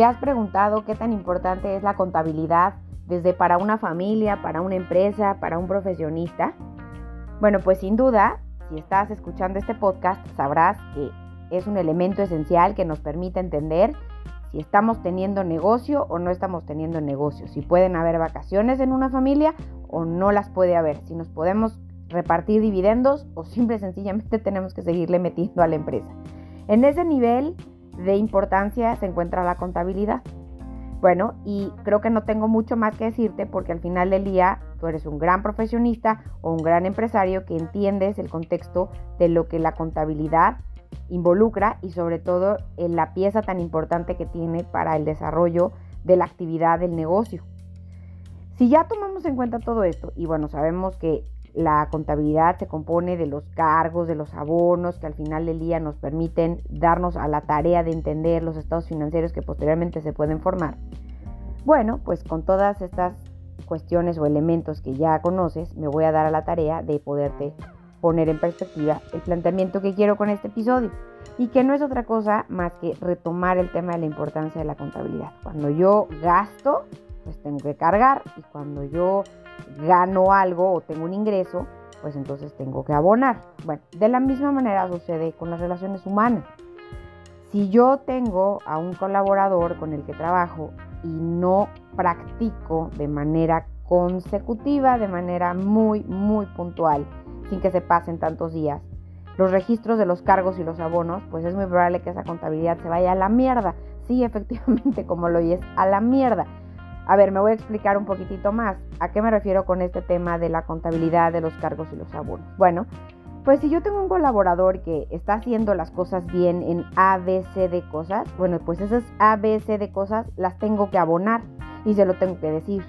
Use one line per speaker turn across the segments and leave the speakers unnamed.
¿Te has preguntado qué tan importante es la contabilidad desde para una familia, para una empresa, para un profesionista? Bueno, pues sin duda, si estás escuchando este podcast, sabrás que es un elemento esencial que nos permite entender si estamos teniendo negocio o no estamos teniendo negocio, si pueden haber vacaciones en una familia o no las puede haber, si nos podemos repartir dividendos o simple y sencillamente tenemos que seguirle metiendo a la empresa. En ese nivel de importancia se encuentra la contabilidad. Bueno, y creo que no tengo mucho más que decirte porque al final del día tú eres un gran profesionista o un gran empresario que entiendes el contexto de lo que la contabilidad involucra y sobre todo en la pieza tan importante que tiene para el desarrollo de la actividad del negocio. Si ya tomamos en cuenta todo esto y bueno, sabemos que la contabilidad se compone de los cargos, de los abonos que al final del día nos permiten darnos a la tarea de entender los estados financieros que posteriormente se pueden formar. Bueno, pues con todas estas cuestiones o elementos que ya conoces, me voy a dar a la tarea de poderte poner en perspectiva el planteamiento que quiero con este episodio y que no es otra cosa más que retomar el tema de la importancia de la contabilidad. Cuando yo gasto, pues tengo que cargar y cuando yo gano algo o tengo un ingreso, pues entonces tengo que abonar. Bueno, de la misma manera sucede con las relaciones humanas. Si yo tengo a un colaborador con el que trabajo y no practico de manera consecutiva, de manera muy, muy puntual, sin que se pasen tantos días, los registros de los cargos y los abonos, pues es muy probable que esa contabilidad se vaya a la mierda. Sí, efectivamente, como lo oyes, a la mierda. A ver, me voy a explicar un poquitito más. ¿A qué me refiero con este tema de la contabilidad de los cargos y los abonos? Bueno, pues si yo tengo un colaborador que está haciendo las cosas bien en ABC de cosas, bueno, pues esas ABC de cosas las tengo que abonar y se lo tengo que decir.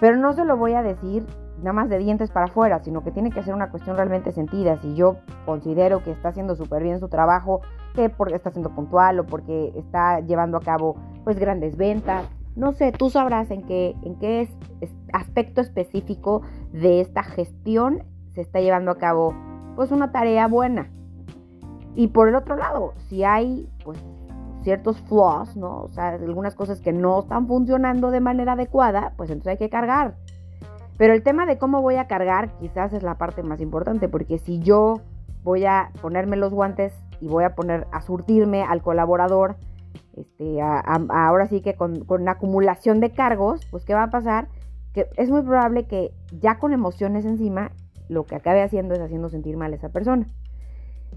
Pero no se lo voy a decir nada más de dientes para afuera, sino que tiene que ser una cuestión realmente sentida. Si yo considero que está haciendo súper bien su trabajo, que porque está siendo puntual o porque está llevando a cabo pues grandes ventas, no sé, tú sabrás en qué, en qué aspecto específico de esta gestión se está llevando a cabo pues una tarea buena. Y por el otro lado, si hay pues ciertos flaws, ¿no? O sea, algunas cosas que no están funcionando de manera adecuada, pues entonces hay que cargar. Pero el tema de cómo voy a cargar quizás es la parte más importante, porque si yo voy a ponerme los guantes y voy a poner a surtirme al colaborador este, ahora sí que con, con acumulación de cargos, pues ¿qué va a pasar? Que es muy probable que ya con emociones encima, lo que acabe haciendo es haciendo sentir mal a esa persona.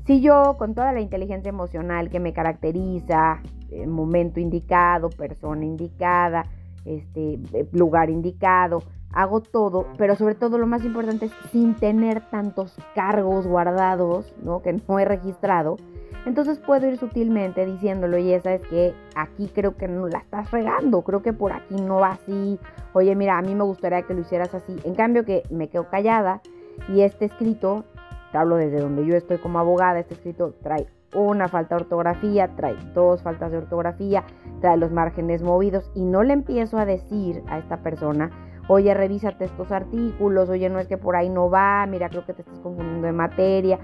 Si yo, con toda la inteligencia emocional que me caracteriza, el momento indicado, persona indicada, este, lugar indicado, hago todo, pero sobre todo lo más importante es sin tener tantos cargos guardados, ¿no? Que no he registrado, entonces puedo ir sutilmente diciéndolo, y esa es que aquí creo que no la estás regando, creo que por aquí no va así, oye mira, a mí me gustaría que lo hicieras así. En cambio que me quedo callada y este escrito, te hablo desde donde yo estoy como abogada, este escrito trae una falta de ortografía, trae dos faltas de ortografía, trae los márgenes movidos y no le empiezo a decir a esta persona, oye, revísate estos artículos, oye, no es que por ahí no va, mira, creo que te estás confundiendo de materia.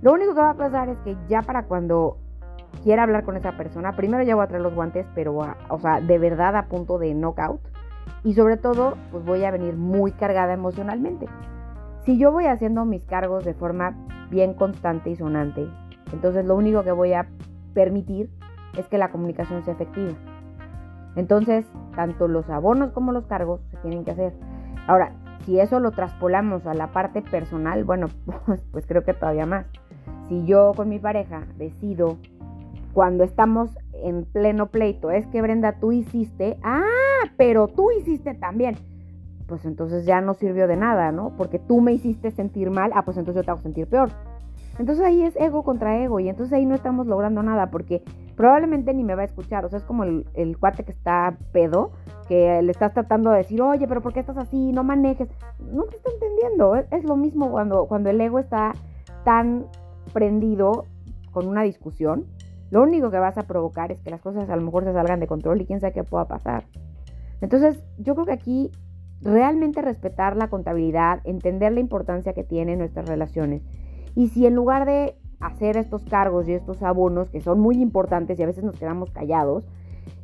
Lo único que va a pasar es que ya para cuando quiera hablar con esa persona, primero ya voy a traer los guantes, pero, o sea, de verdad a punto de knockout. Y sobre todo, pues voy a venir muy cargada emocionalmente. Si yo voy haciendo mis cargos de forma bien constante y sonante, entonces lo único que voy a permitir es que la comunicación sea efectiva. Entonces, tanto los abonos como los cargos se tienen que hacer. Ahora, si eso lo traspolamos a la parte personal, bueno, pues, pues creo que todavía más si yo con mi pareja decido cuando estamos en pleno pleito, es que Brenda, tú hiciste, ah, pero tú hiciste también, pues entonces ya no sirvió de nada, ¿no? Porque tú me hiciste sentir mal, ah, pues entonces yo te hago sentir peor. Entonces ahí es ego contra ego y entonces ahí no estamos logrando nada porque probablemente ni me va a escuchar. O sea, es como el, cuate que está pedo, que le estás tratando de decir, oye, pero ¿por qué estás así? No manejes. No te está entendiendo. Es, es lo mismo cuando, cuando el ego está tan prendido con una discusión, lo único que vas a provocar es que las cosas a lo mejor se salgan de control y quién sabe qué pueda pasar. Entonces, yo creo que aquí realmente respetar la contabilidad, entender la importancia que tienen nuestras relaciones. Y si en lugar de hacer estos cargos y estos abonos, que son muy importantes y a veces nos quedamos callados,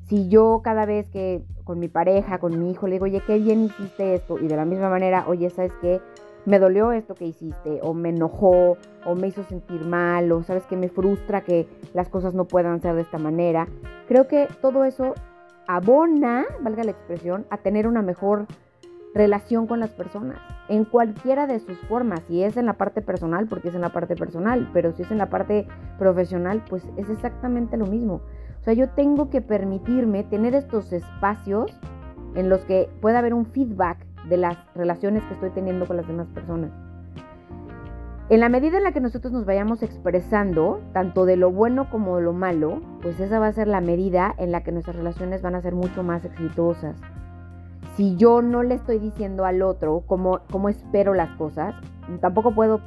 Si yo cada vez que con mi pareja, con mi hijo, le digo, oye, qué bien hiciste esto, y de la misma manera, oye, ¿sabes qué? Me dolió esto que hiciste, o me enojó, o me hizo sentir mal, o sabes que me frustra que las cosas no puedan ser de esta manera. Creo que todo eso abona, valga la expresión, a tener una mejor relación con las personas, en cualquiera de sus formas, si es en la parte personal, porque es en la parte personal, pero si es en la parte profesional, pues es exactamente lo mismo. O sea, yo tengo que permitirme tener estos espacios en los que pueda haber un feedback de las relaciones que estoy teniendo con las demás personas. En la medida en la que nosotros nos vayamos expresando, tanto de lo bueno como de lo malo, pues esa va a ser la medida en la que nuestras relaciones van a ser mucho más exitosas. Si yo no le estoy diciendo al otro cómo, cómo espero las cosas, tampoco puedo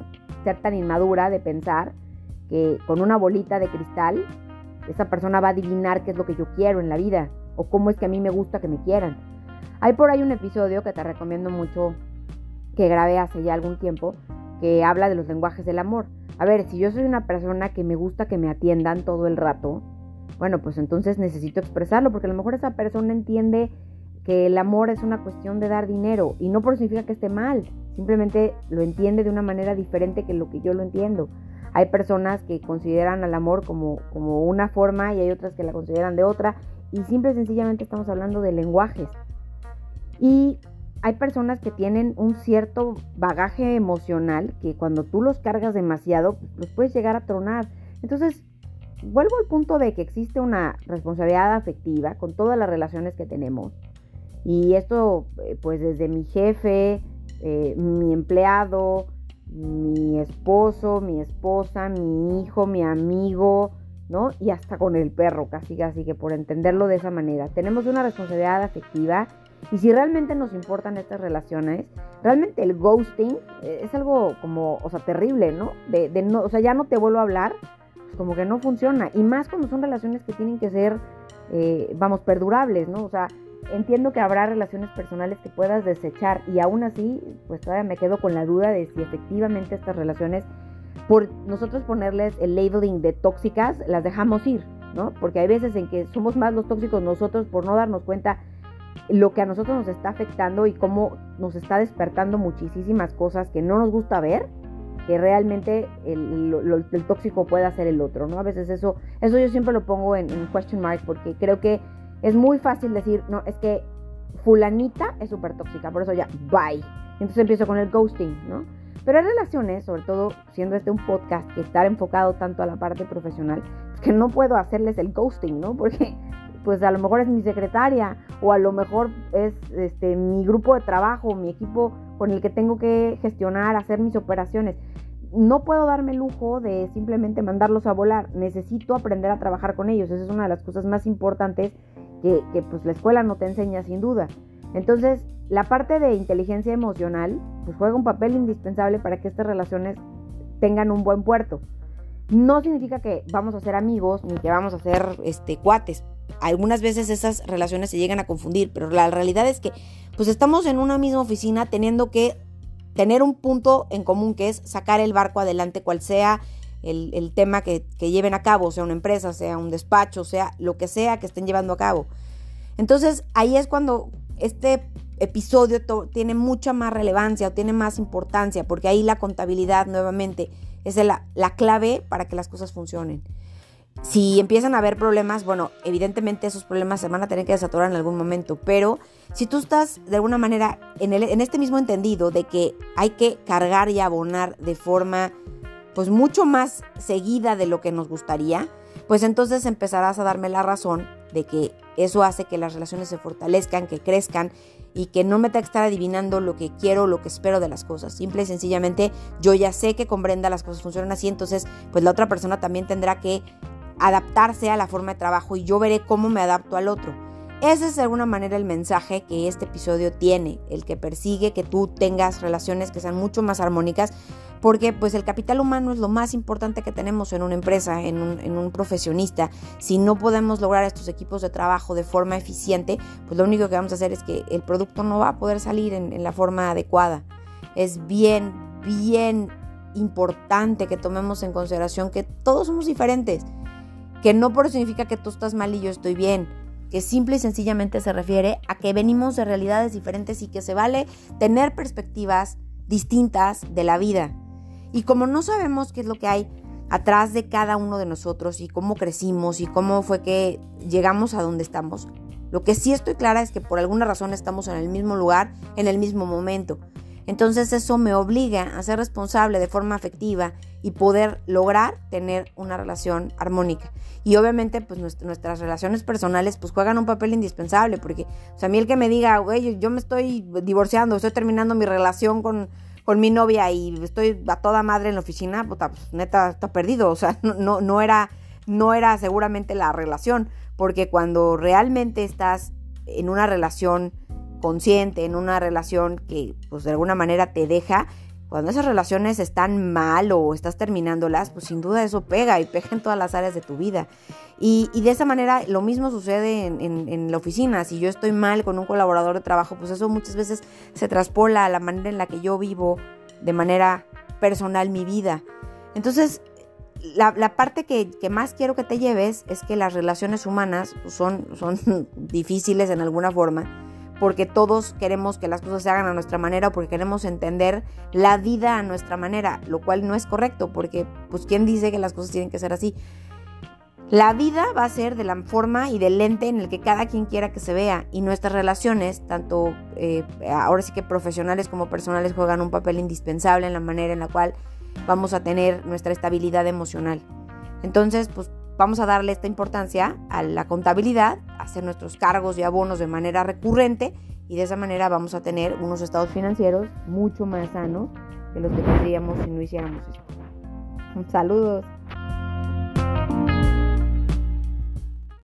ser tan inmadura de pensar que con una bolita de cristal esa persona va a adivinar qué es lo que yo quiero en la vida o cómo es que a mí me gusta que me quieran. Hay por ahí un episodio que te recomiendo mucho que grabé hace ya algún tiempo que habla de los lenguajes del amor. A ver, si yo soy una persona que me gusta que me atiendan todo el rato, bueno, pues entonces necesito expresarlo porque a lo mejor esa persona entiende que el amor es una cuestión de dar dinero y no por eso significa que esté mal, simplemente lo entiende de una manera diferente que lo que yo lo entiendo. Hay personas que consideran al amor como, como una forma y hay otras que la consideran de otra y simple y sencillamente estamos hablando de lenguajes. Y hay personas que tienen un cierto bagaje emocional que cuando tú los cargas demasiado, los puedes llegar a tronar. Entonces, vuelvo al punto de que existe una responsabilidad afectiva con todas las relaciones que tenemos. Y esto, eh, pues desde mi jefe, eh, mi empleado, mi esposo, mi esposa, mi hijo, mi amigo, ¿no? Y hasta con el perro, casi casi que por entenderlo de esa manera. Tenemos una responsabilidad afectiva y si realmente nos importan estas relaciones, realmente el ghosting eh, es algo como, o sea, terrible, ¿no? De, no o sea, ya no te vuelvo a hablar, pues como que no funciona. Y más cuando son relaciones que tienen que ser, eh, vamos, perdurables, ¿no? O sea, entiendo que habrá relaciones personales que puedas desechar y aún así, pues todavía me quedo con la duda de si efectivamente estas relaciones, por nosotros ponerles el labeling de tóxicas, las dejamos ir, ¿no? Porque hay veces en que somos más los tóxicos nosotros por no darnos cuenta lo que a nosotros nos está afectando y cómo nos está despertando muchísimas cosas que no nos gusta ver, que realmente el, tóxico puede hacer el otro, ¿no? A veces eso, eso yo siempre lo pongo en, en question mark porque creo que es muy fácil decir, no, es que fulanita es súper tóxica, por eso ya, bye. Entonces empiezo con el ghosting, ¿no? Pero hay relaciones, sobre todo siendo este un podcast que está enfocado tanto a la parte profesional, que no puedo hacerles el ghosting, ¿no? Porque pues a lo mejor es mi secretaria o a lo mejor es este, mi grupo de trabajo, mi equipo con el que tengo que gestionar, hacer mis operaciones. No puedo darme el lujo de simplemente mandarlos a volar. Necesito aprender a trabajar con ellos. Esa es una de las cosas más importantes que, pues la escuela no te enseña sin duda. Entonces, la parte de inteligencia emocional pues juega un papel indispensable para que estas relaciones tengan un buen puerto. No significa que vamos a ser amigos ni que vamos a ser este, cuates, algunas veces esas relaciones se llegan a confundir, pero la realidad es que pues estamos en una misma oficina teniendo que tener un punto en común que es sacar el barco adelante, cual sea el, tema que, que, lleven a cabo, sea una empresa, sea un despacho, sea lo que sea que estén llevando a cabo. Entonces ahí es cuando este episodio tiene mucha más relevancia o tiene más importancia, porque ahí la contabilidad nuevamente es la, la clave para que las cosas funcionen. Si empiezan a haber problemas, bueno, evidentemente esos problemas se van a tener que desaturar en algún momento, pero si tú estás de alguna manera en, en este mismo entendido de que hay que cargar y abonar de forma pues mucho más seguida de lo que nos gustaría, pues entonces empezarás a darme la razón de que eso hace que las relaciones se fortalezcan, que crezcan y que no me tenga que estar adivinando lo que quiero, lo que espero de las cosas. Simple y sencillamente yo ya sé que con Brenda las cosas funcionan así, entonces pues la otra persona también tendrá que adaptarse a la forma de trabajo y yo veré cómo me adapto al otro. Ese es de alguna manera el mensaje que este episodio tiene, el que persigue que tú tengas relaciones que sean mucho más armónicas, porque pues el capital humano es lo más importante que tenemos en una empresa, en un, profesionista. Si no podemos lograr estos equipos de trabajo de forma eficiente, pues lo único que vamos a hacer es que el producto no va a poder salir en, en la forma adecuada. Es bien, bien importante que tomemos en consideración que todos somos diferentes que no por significa que tú estás mal y yo estoy bien. que simple y sencillamente se refiere a que venimos de realidades diferentes y que se vale tener perspectivas distintas de la vida. Y como no sabemos qué es lo que hay atrás de cada uno de nosotros y cómo crecimos y cómo fue que llegamos a donde estamos, lo que sí estoy clara es que por alguna razón estamos en el mismo lugar, en el mismo momento. Entonces eso me obliga a ser responsable de forma afectiva y poder lograr tener una relación armónica. Y obviamente pues nuestras relaciones personales pues juegan un papel indispensable porque o sea, a mí el que me diga, güey, yo me estoy divorciando, estoy terminando mi relación con, con mi novia y estoy a toda madre en la oficina, puta, pues neta está perdido, o sea, no, no, no era no era seguramente la relación, porque cuando realmente estás en una relación consciente, en una relación que pues de alguna manera te deja, cuando esas relaciones están mal o estás terminándolas, pues sin duda eso pega y pega en todas las áreas de tu vida. Y, de esa manera lo mismo sucede en, la oficina. Si yo estoy mal con un colaborador de trabajo, pues eso muchas veces se traspola a la manera en la que yo vivo de manera personal mi vida. Entonces, la, parte que, más quiero que te lleves es que las relaciones humanas son, son difíciles en alguna forma porque todos queremos que las cosas se hagan a nuestra manera porque queremos entender la vida a nuestra manera, lo cual no es correcto, porque pues quién dice que las cosas tienen que ser así. La vida va a ser de la forma y del lente en el que cada quien quiera que se vea y nuestras relaciones, tanto eh, ahora sí que profesionales como personales, juegan un papel indispensable en la manera en la cual vamos a tener nuestra estabilidad emocional. Entonces, pues vamos a darle esta importancia a la contabilidad, hacer nuestros cargos y abonos de manera recurrente y de esa manera vamos a tener unos estados financieros mucho más sanos que los que tendríamos si no hiciéramos esto. Saludos.